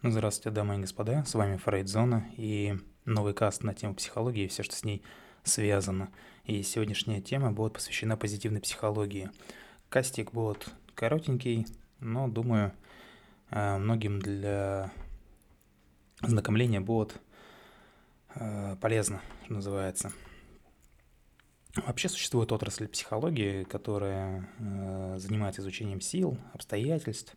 Здравствуйте, дамы и господа, с вами Фрейдзона и новый каст на тему психологии и все, что с ней связано. И сегодняшняя тема будет посвящена позитивной психологии. Кастик будет коротенький, но, думаю, э, многим для знакомления будет э, полезно, что называется. Вообще существует отрасль психологии, которая э, занимается изучением сил, обстоятельств,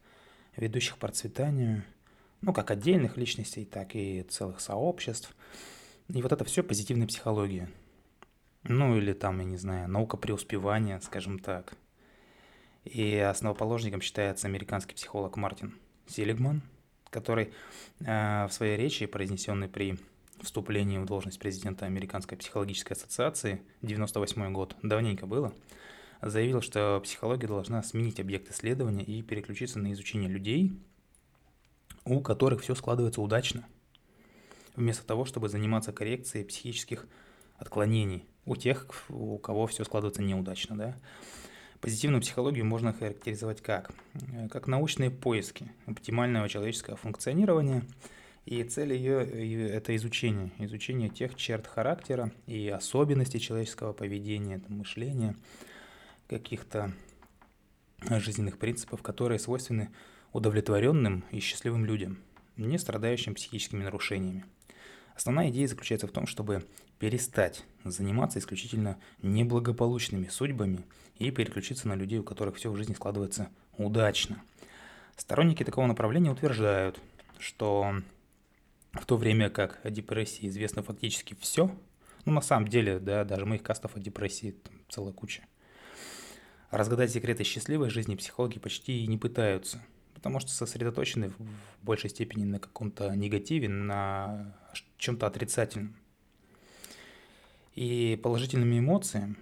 ведущих к процветанию – ну, как отдельных личностей, так и целых сообществ. И вот это все позитивная психология. Ну, или там, я не знаю, наука преуспевания, скажем так. И основоположником считается американский психолог Мартин Селигман, который э, в своей речи, произнесенной при вступлении в должность президента Американской психологической ассоциации, 98 год, давненько было, заявил, что психология должна сменить объект исследования и переключиться на изучение людей, у которых все складывается удачно, вместо того, чтобы заниматься коррекцией психических отклонений у тех, у кого все складывается неудачно. Да? Позитивную психологию можно характеризовать как? Как научные поиски оптимального человеческого функционирования, и цель ее – это изучение, изучение тех черт характера и особенностей человеческого поведения, мышления, каких-то жизненных принципов, которые свойственны удовлетворенным и счастливым людям, не страдающим психическими нарушениями. Основная идея заключается в том, чтобы перестать заниматься исключительно неблагополучными судьбами и переключиться на людей, у которых все в жизни складывается удачно. Сторонники такого направления утверждают, что в то время как о депрессии известно фактически все, ну на самом деле, да, даже моих кастов о депрессии там целая куча. Разгадать секреты счастливой жизни психологи почти не пытаются – потому что сосредоточены в большей степени на каком-то негативе, на чем-то отрицательном. И положительными эмоциями,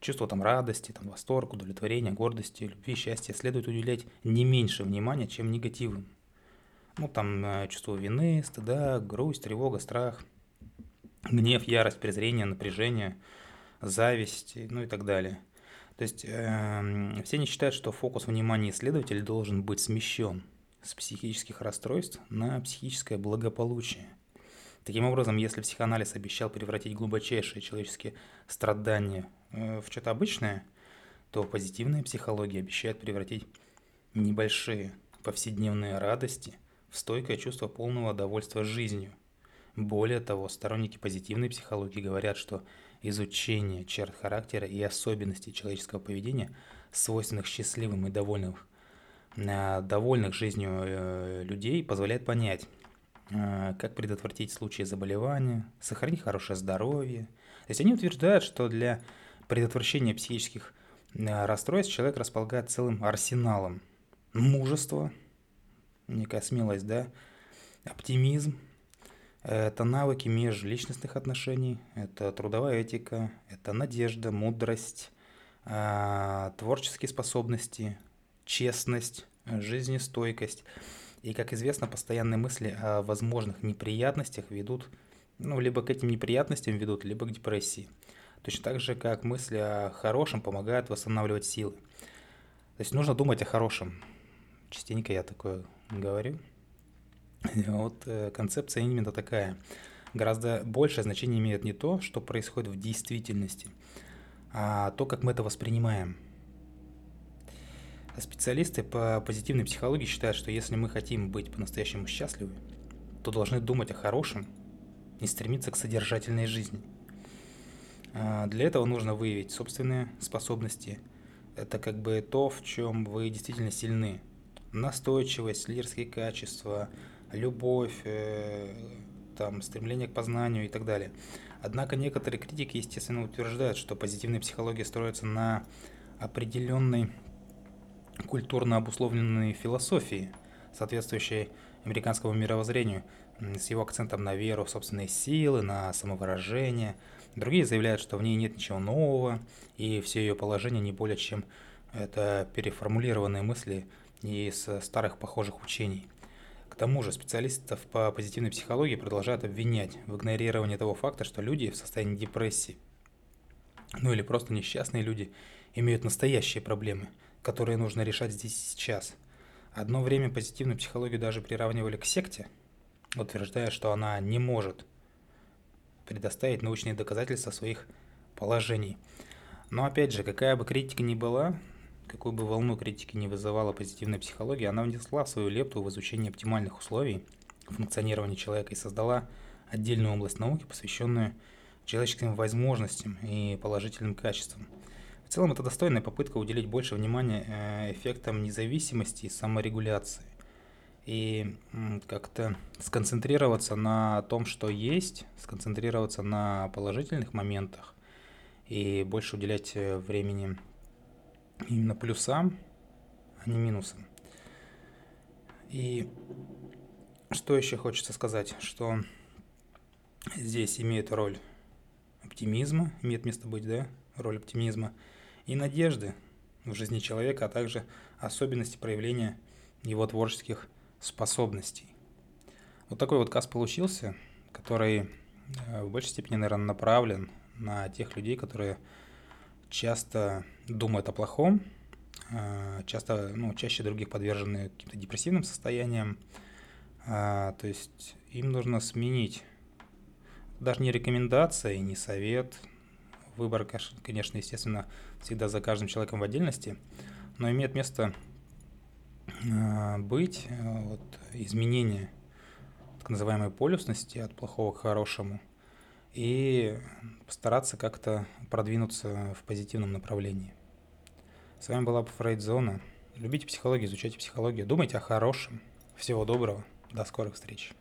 чувство там радости, там, восторг, удовлетворения, гордости, любви, счастья следует уделять не меньше внимания, чем негативным. Ну, там э, чувство вины, стыда, грусть, тревога, страх, гнев, ярость, презрение, напряжение, зависть, ну и так далее – то есть э, все не считают, что фокус внимания исследователя должен быть смещен с психических расстройств на психическое благополучие. Таким образом, если психоанализ обещал превратить глубочайшие человеческие страдания э, в что-то обычное, то позитивная психология обещает превратить небольшие повседневные радости в стойкое чувство полного довольства жизнью. Более того, сторонники позитивной психологии говорят, что изучение черт характера и особенностей человеческого поведения, свойственных счастливым и довольным, э, довольных жизнью э, людей, позволяет понять, э, как предотвратить случаи заболевания, сохранить хорошее здоровье. То есть они утверждают, что для предотвращения психических расстройств человек располагает целым арсеналом мужества, некая смелость, да, оптимизм, это навыки межличностных отношений, это трудовая этика, это надежда, мудрость, а, творческие способности, честность, жизнестойкость. И, как известно, постоянные мысли о возможных неприятностях ведут, ну, либо к этим неприятностям ведут, либо к депрессии. Точно так же, как мысли о хорошем помогают восстанавливать силы. То есть нужно думать о хорошем. Частенько я такое говорю. Вот э, концепция именно такая. Гораздо большее значение имеет не то, что происходит в действительности, а то, как мы это воспринимаем. Специалисты по позитивной психологии считают, что если мы хотим быть по-настоящему счастливы, то должны думать о хорошем и стремиться к содержательной жизни. А для этого нужно выявить собственные способности. Это как бы то, в чем вы действительно сильны. Настойчивость, лидерские качества, любовь, э, там, стремление к познанию и так далее. Однако некоторые критики, естественно, утверждают, что позитивная психология строится на определенной культурно обусловленной философии, соответствующей американскому мировоззрению, с его акцентом на веру в собственные силы, на самовыражение. Другие заявляют, что в ней нет ничего нового, и все ее положения не более чем это переформулированные мысли из старых похожих учений – тому же специалистов по позитивной психологии продолжают обвинять в игнорировании того факта, что люди в состоянии депрессии, ну или просто несчастные люди, имеют настоящие проблемы, которые нужно решать здесь и сейчас. Одно время позитивную психологию даже приравнивали к секте, утверждая, что она не может предоставить научные доказательства своих положений. Но опять же, какая бы критика ни была, какую бы волну критики не вызывала позитивная психология, она внесла свою лепту в изучение оптимальных условий функционирования человека и создала отдельную область науки, посвященную человеческим возможностям и положительным качествам. В целом это достойная попытка уделить больше внимания э, эффектам независимости и саморегуляции и как-то сконцентрироваться на том, что есть, сконцентрироваться на положительных моментах и больше уделять э, времени именно плюсам, а не минусам. И что еще хочется сказать, что здесь имеет роль оптимизма, имеет место быть, да, роль оптимизма и надежды в жизни человека, а также особенности проявления его творческих способностей. Вот такой вот каст получился, который э, в большей степени, наверное, направлен на тех людей, которые часто думают о плохом, э, часто, ну, чаще других подвержены каким-то депрессивным состояниям. А, то есть им нужно сменить даже не рекомендация, не совет. Выбор, конечно, естественно, всегда за каждым человеком в отдельности, но имеет место а, быть э, вот, изменение так называемой полюсности от плохого к хорошему и постараться как-то продвинуться в позитивном направлении. С вами была Фрейдзона. Любите психологию, изучайте психологию, думайте о хорошем. Всего доброго, до скорых встреч.